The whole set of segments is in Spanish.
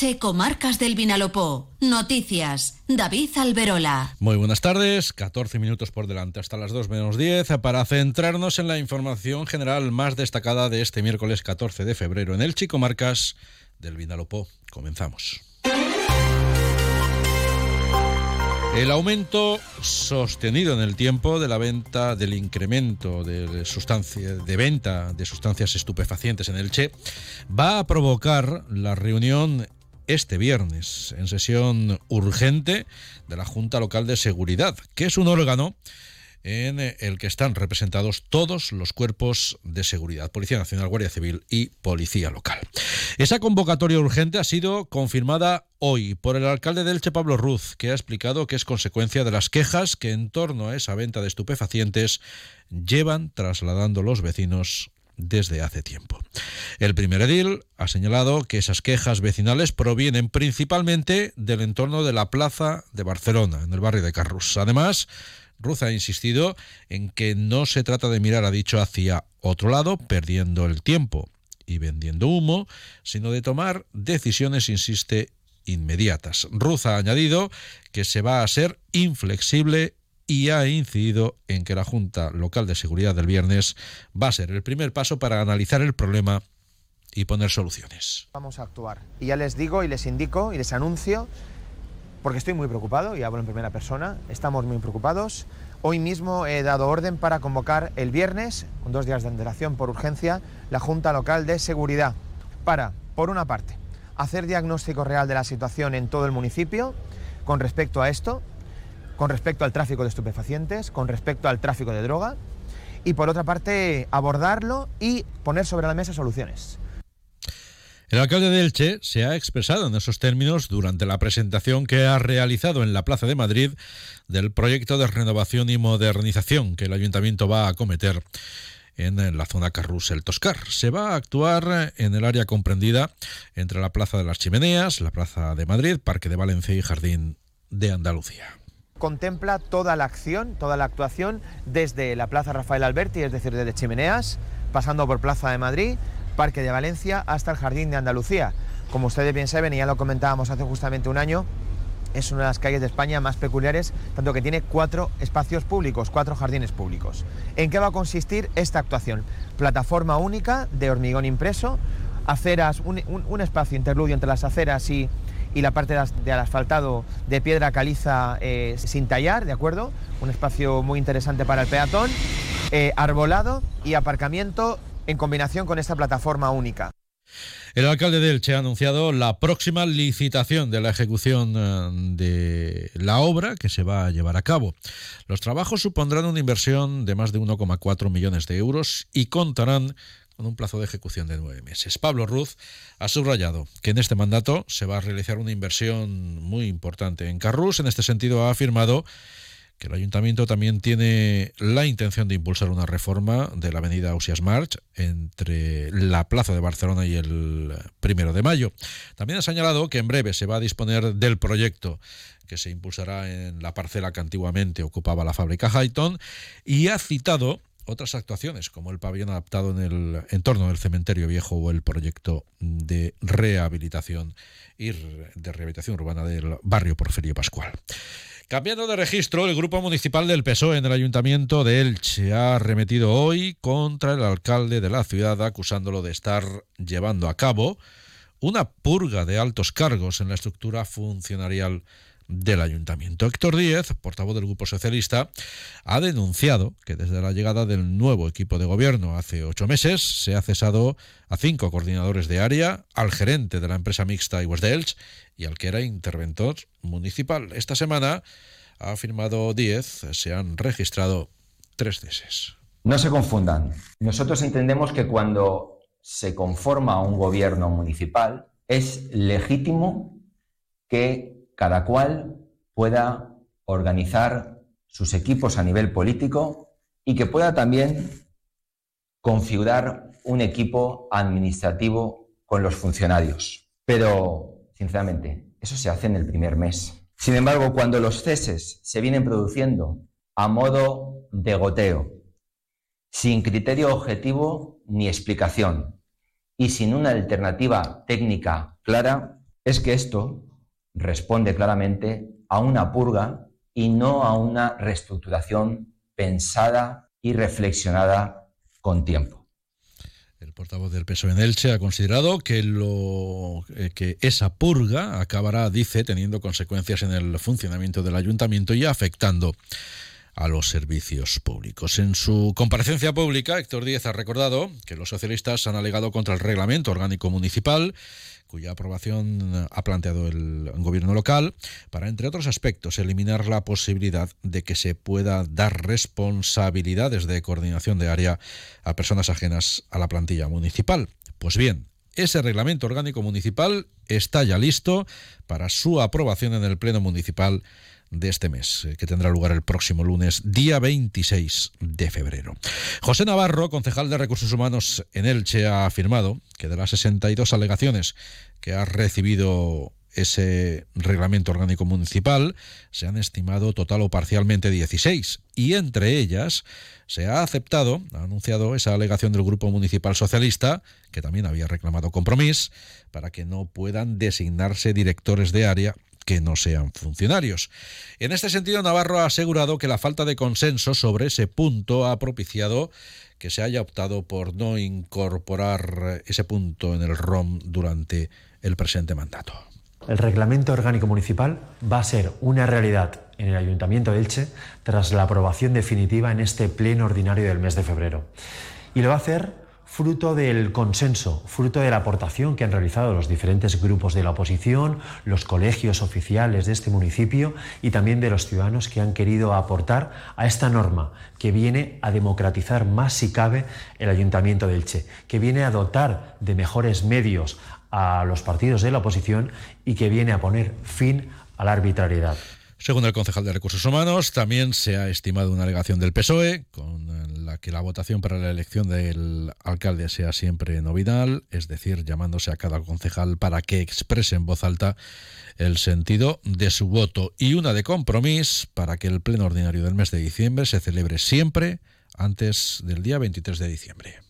Elche, Comarcas del Vinalopó. Noticias. David Alberola. Muy buenas tardes, 14 minutos por delante hasta las 2 menos 10 para centrarnos en la información general más destacada de este miércoles 14 de febrero en Elche, Comarcas del Vinalopó. Comenzamos. El aumento sostenido en el tiempo de la venta del incremento de, sustancia, de venta de sustancias estupefacientes en el Che va a provocar la reunión este viernes en sesión urgente de la Junta Local de Seguridad, que es un órgano en el que están representados todos los cuerpos de seguridad, Policía Nacional, Guardia Civil y Policía Local. Esa convocatoria urgente ha sido confirmada hoy por el alcalde de Elche, Pablo Ruz, que ha explicado que es consecuencia de las quejas que en torno a esa venta de estupefacientes llevan trasladando los vecinos desde hace tiempo. El primer edil ha señalado que esas quejas vecinales provienen principalmente del entorno de la Plaza de Barcelona, en el barrio de Carrus. Además, Ruz ha insistido en que no se trata de mirar, ha dicho, hacia otro lado, perdiendo el tiempo y vendiendo humo, sino de tomar decisiones, insiste, inmediatas. Ruz ha añadido que se va a ser inflexible y ha incidido en que la Junta Local de Seguridad del viernes va a ser el primer paso para analizar el problema y poner soluciones. Vamos a actuar. Y ya les digo y les indico y les anuncio porque estoy muy preocupado y hablo en primera persona, estamos muy preocupados. Hoy mismo he dado orden para convocar el viernes, con dos días de antelación por urgencia, la Junta Local de Seguridad para, por una parte, hacer diagnóstico real de la situación en todo el municipio con respecto a esto, con respecto al tráfico de estupefacientes, con respecto al tráfico de droga, y por otra parte abordarlo y poner sobre la mesa soluciones. El alcalde de Elche se ha expresado en esos términos durante la presentación que ha realizado en la Plaza de Madrid del proyecto de renovación y modernización que el ayuntamiento va a acometer en la zona Carrusel Toscar. Se va a actuar en el área comprendida entre la Plaza de las Chimeneas, la Plaza de Madrid, Parque de Valencia y Jardín de Andalucía contempla toda la acción, toda la actuación desde la Plaza Rafael Alberti, es decir, desde Chimeneas, pasando por Plaza de Madrid, Parque de Valencia hasta el Jardín de Andalucía. Como ustedes bien saben, y ya lo comentábamos hace justamente un año, es una de las calles de España más peculiares, tanto que tiene cuatro espacios públicos, cuatro jardines públicos. ¿En qué va a consistir esta actuación? Plataforma única de hormigón impreso, aceras, un, espacio interludio entre las aceras y, la parte del asfaltado de piedra caliza eh, sin tallar, ¿de acuerdo? Un espacio muy interesante para el peatón, eh, arbolado y aparcamiento en combinación con esta plataforma única. El alcalde de Elche ha anunciado la próxima licitación de la ejecución eh, de la obra que se va a llevar a cabo. Los trabajos supondrán una inversión de más de 1,4 millones de euros y contarán con un plazo de ejecución de nueve meses. Pablo Ruz ha subrayado que en este mandato se va a realizar una inversión muy importante en Carrus. En este sentido, ha afirmado que el ayuntamiento también tiene la intención de impulsar una reforma de la avenida Ausias March entre la Plaza de Barcelona y el primero de mayo. También ha señalado que en breve se va a disponer del proyecto que se impulsará en la parcela que antiguamente ocupaba la fábrica Highton y ha citado otras actuaciones como el pabellón adaptado en el entorno del cementerio viejo o el proyecto de rehabilitación y de rehabilitación urbana del barrio Porfirio Pascual. Cambiando de registro, el Grupo Municipal del PSOE en el Ayuntamiento de Elche ha remetido hoy contra el alcalde de la ciudad acusándolo de estar llevando a cabo una purga de altos cargos en la estructura funcionarial del ayuntamiento. Héctor Díez, portavoz del Grupo Socialista, ha denunciado que desde la llegada del nuevo equipo de gobierno hace ocho meses se ha cesado a cinco coordinadores de área, al gerente de la empresa mixta Iguas y al que era interventor municipal. Esta semana, ha afirmado Díez, se han registrado tres ceses. No se confundan. Nosotros entendemos que cuando se conforma un gobierno municipal es legítimo que cada cual pueda organizar sus equipos a nivel político y que pueda también configurar un equipo administrativo con los funcionarios. Pero, sinceramente, eso se hace en el primer mes. Sin embargo, cuando los ceses se vienen produciendo a modo de goteo, sin criterio objetivo ni explicación y sin una alternativa técnica clara, es que esto responde claramente a una purga y no a una reestructuración pensada y reflexionada con tiempo. El portavoz del PSOE en Elche ha considerado que, eh, que esa purga acabará, dice, teniendo consecuencias en el funcionamiento del ayuntamiento y afectando a los servicios públicos. En su comparecencia pública, Héctor Díez ha recordado que los socialistas han alegado contra el reglamento orgánico municipal cuya aprobación ha planteado el gobierno local, para, entre otros aspectos, eliminar la posibilidad de que se pueda dar responsabilidades de coordinación de área a personas ajenas a la plantilla municipal. Pues bien, ese reglamento orgánico municipal está ya listo para su aprobación en el Pleno Municipal de este mes, eh, que tendrá lugar el próximo lunes, día 26 de febrero. José Navarro, concejal de Recursos Humanos en Elche, ha afirmado que de las 62 alegaciones que ha recibido ese reglamento orgánico municipal, se han estimado total o parcialmente 16 y entre ellas se ha aceptado, ha anunciado esa alegación del Grupo Municipal Socialista, que también había reclamado compromiso, para que no puedan designarse directores de área que no sean funcionarios. En este sentido, Navarro ha asegurado que la falta de consenso sobre ese punto ha propiciado que se haya optado por no incorporar ese punto en el ROM durante el presente mandato. El reglamento orgánico municipal va a ser una realidad en el Ayuntamiento de Elche tras la aprobación definitiva en este pleno ordinario del mes de febrero. Y lo va a hacer fruto del consenso, fruto de la aportación que han realizado los diferentes grupos de la oposición, los colegios oficiales de este municipio y también de los ciudadanos que han querido aportar a esta norma que viene a democratizar más si cabe el Ayuntamiento de Elche, que viene a dotar de mejores medios a los partidos de la oposición y que viene a poner fin a la arbitrariedad. Según el concejal de Recursos Humanos, también se ha estimado una alegación del PSOE con la que la votación para la elección del alcalde sea siempre nominal, es decir, llamándose a cada concejal para que exprese en voz alta el sentido de su voto y una de compromiso para que el pleno ordinario del mes de diciembre se celebre siempre antes del día 23 de diciembre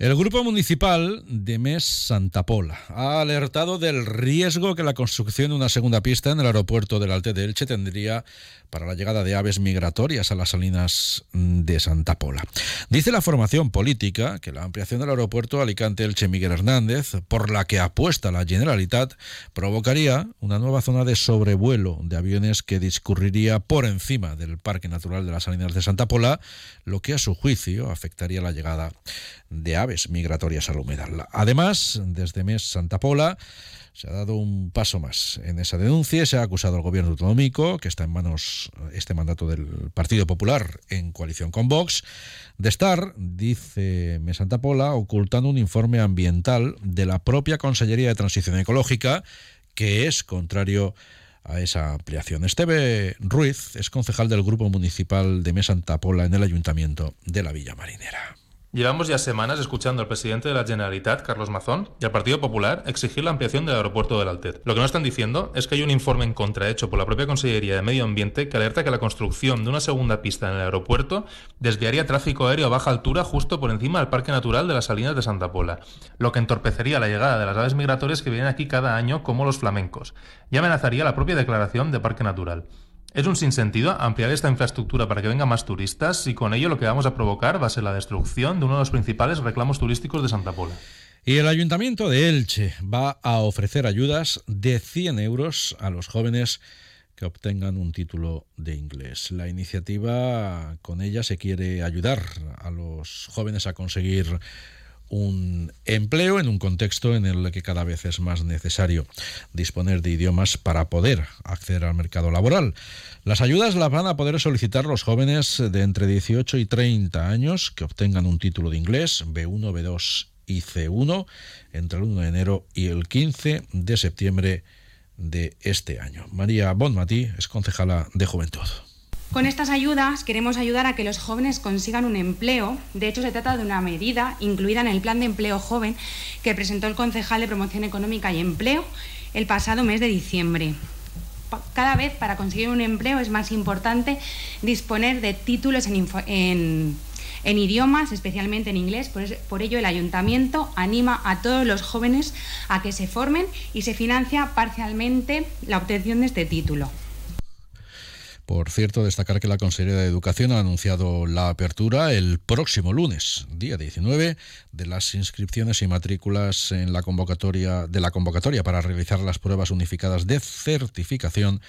El Grupo Municipal de Mes Santa Pola ha alertado del riesgo que la construcción de una segunda pista en el aeropuerto del Alte de Elche tendría para la llegada de aves migratorias a las salinas de Santa Pola. Dice la formación política que la ampliación del aeropuerto Alicante-Elche Miguel Hernández, por la que apuesta la Generalitat, provocaría una nueva zona de sobrevuelo de aviones que discurriría por encima del Parque Natural de las Salinas de Santa Pola, lo que a su juicio afectaría la llegada de aves migratorias al humedal. Además, desde Mes Santa Pola, se ha dado un paso más en esa denuncia. Se ha acusado al gobierno autonómico, que está en manos este mandato del Partido Popular en coalición con Vox, de estar, dice Mesanta Pola, ocultando un informe ambiental de la propia Consellería de Transición Ecológica que es contrario a esa ampliación. Esteve Ruiz es concejal del Grupo Municipal de Mesanta Pola en el Ayuntamiento de la Villa Marinera. Llevamos ya semanas escuchando al presidente de la Generalitat, Carlos Mazón, y al Partido Popular exigir la ampliación del aeropuerto del Altet. Lo que no están diciendo es que hay un informe en contra hecho por la propia Consellería de Medio Ambiente que alerta que la construcción de una segunda pista en el aeropuerto desviaría tráfico aéreo a baja altura justo por encima del Parque Natural de las Salinas de Santa Pola, lo que entorpecería la llegada de las aves migratorias que vienen aquí cada año como los flamencos, y amenazaría la propia declaración de Parque Natural. Es un sinsentido ampliar esta infraestructura para que vengan más turistas y con ello lo que vamos a provocar va a ser la destrucción de uno de los principales reclamos turísticos de Santa Pola. Y el Ayuntamiento de Elche va a ofrecer ayudas de 100 euros a los jóvenes que obtengan un título de inglés. La iniciativa, con ella se quiere ayudar a los jóvenes a conseguir un empleo en un contexto en el que cada vez es más necesario disponer de idiomas para poder acceder al mercado laboral. Las ayudas las van a poder solicitar los jóvenes de entre 18 y 30 años que obtengan un título de inglés B1, B2 y C1 entre el 1 de enero y el 15 de septiembre de este año. María Bonmatí es concejala de Juventud. Con estas ayudas queremos ayudar a que los jóvenes consigan un empleo. De hecho, se trata de una medida incluida en el Plan de Empleo Joven que presentó el concejal de Promoción Económica y Empleo el pasado mes de diciembre. Cada vez para conseguir un empleo es más importante disponer de títulos en, idiomas, especialmente en inglés. por, ello, el ayuntamiento anima a todos los jóvenes a que se formen y se financia parcialmente la obtención de este título. Por cierto, destacar que la Consejería de Educación ha anunciado la apertura el próximo lunes, día 19, de las inscripciones y matrículas en la convocatoria de la convocatoria para realizar las pruebas unificadas de certificación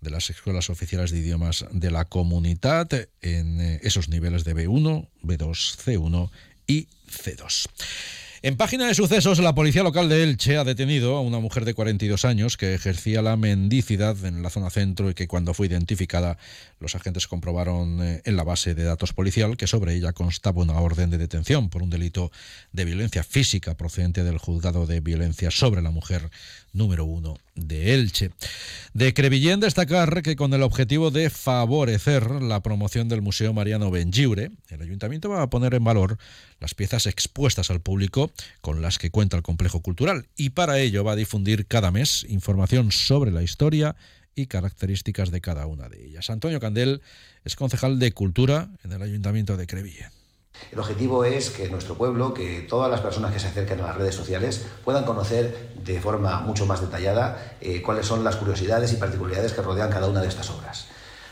de las escuelas oficiales de idiomas de la comunidad en eh, esos niveles de B1, B2, C1 y C2. En página de sucesos, la policía local de Elche ha detenido a una mujer de 42 años que ejercía la mendicidad en la zona centro y que cuando fue identificada, los agentes comprobaron eh, en la base de datos policial que sobre ella constaba una orden de detención por un delito de violencia física procedente del juzgado de violencia sobre la mujer número uno de Elche. De Crevillén destacar que con el objetivo de favorecer la promoción del Museo Mariano Bengiure, el ayuntamiento va a poner en valor las piezas expuestas al público con las que cuenta el complejo cultural y para ello va a difundir cada mes información sobre la historia y características de cada una de ellas. Antonio Candel es concejal de Cultura en el Ayuntamiento de Crevillén. El objetivo es que nuestro pueblo, que todas las personas que se acerquen a las redes sociales puedan conocer de forma mucho más detallada eh, cuáles son las curiosidades y particularidades que rodean cada una de estas obras.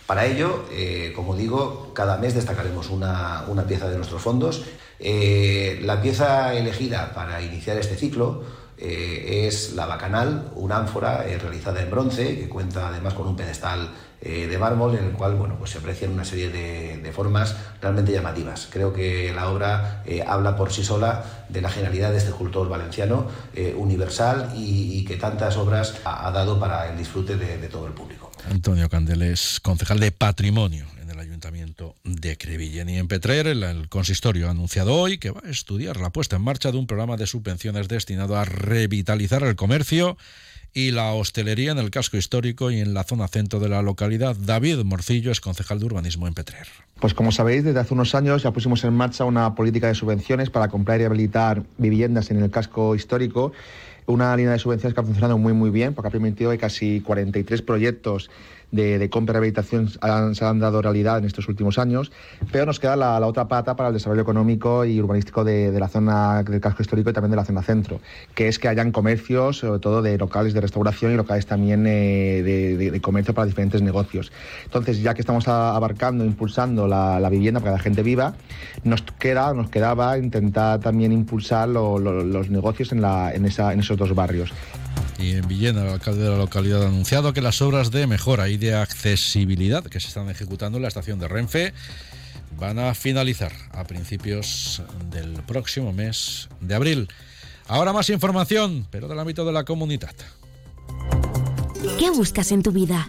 Para ello, eh, como digo, cada mes destacaremos una, pieza de nuestros fondos. Eh, la pieza elegida para iniciar este ciclo es la Bacanal, una ánfora realizada en bronce que cuenta además con un pedestal eh, de mármol en el cual bueno, pues se aprecian una serie de, formas realmente llamativas. Creo que la obra eh, habla por sí sola de la genialidad de este escultor valenciano eh, universal y, que tantas obras ha, dado para el disfrute de, todo el público. Antonio Candeles, concejal de Patrimonio en el Ayuntamiento de Crevillén y en Petrer, el, consistorio ha anunciado hoy que va a estudiar la puesta en marcha de un programa de subvenciones destinado a revitalizar el comercio y la hostelería en el casco histórico y en la zona centro de la localidad. David Morcillo es concejal de urbanismo en Petrer. Pues como sabéis, desde hace unos años ya pusimos en marcha una política de subvenciones para comprar y habilitar viviendas en el casco histórico una línea de subvenciones que ha funcionado muy muy bien porque ha permitido que casi 43 proyectos de, compra y rehabilitación se han dado realidad en estos últimos años, pero nos queda la, otra pata para el desarrollo económico y urbanístico de, la zona del casco histórico y también de la zona centro, que es que hayan comercios, sobre todo de locales de restauración y locales también eh, de, comercio para diferentes negocios. Entonces, ya que estamos abarcando, impulsando la, vivienda para que la gente viva, nos queda, nos quedaba intentar también impulsar los negocios en esos dos barrios. Y en Villena, el alcalde de la localidad ha anunciado que las obras de mejora y de accesibilidad que se están ejecutando en la estación de Renfe van a finalizar a principios del próximo mes de abril. Ahora más información, pero del ámbito de la comunidad. ¿Qué buscas en tu vida?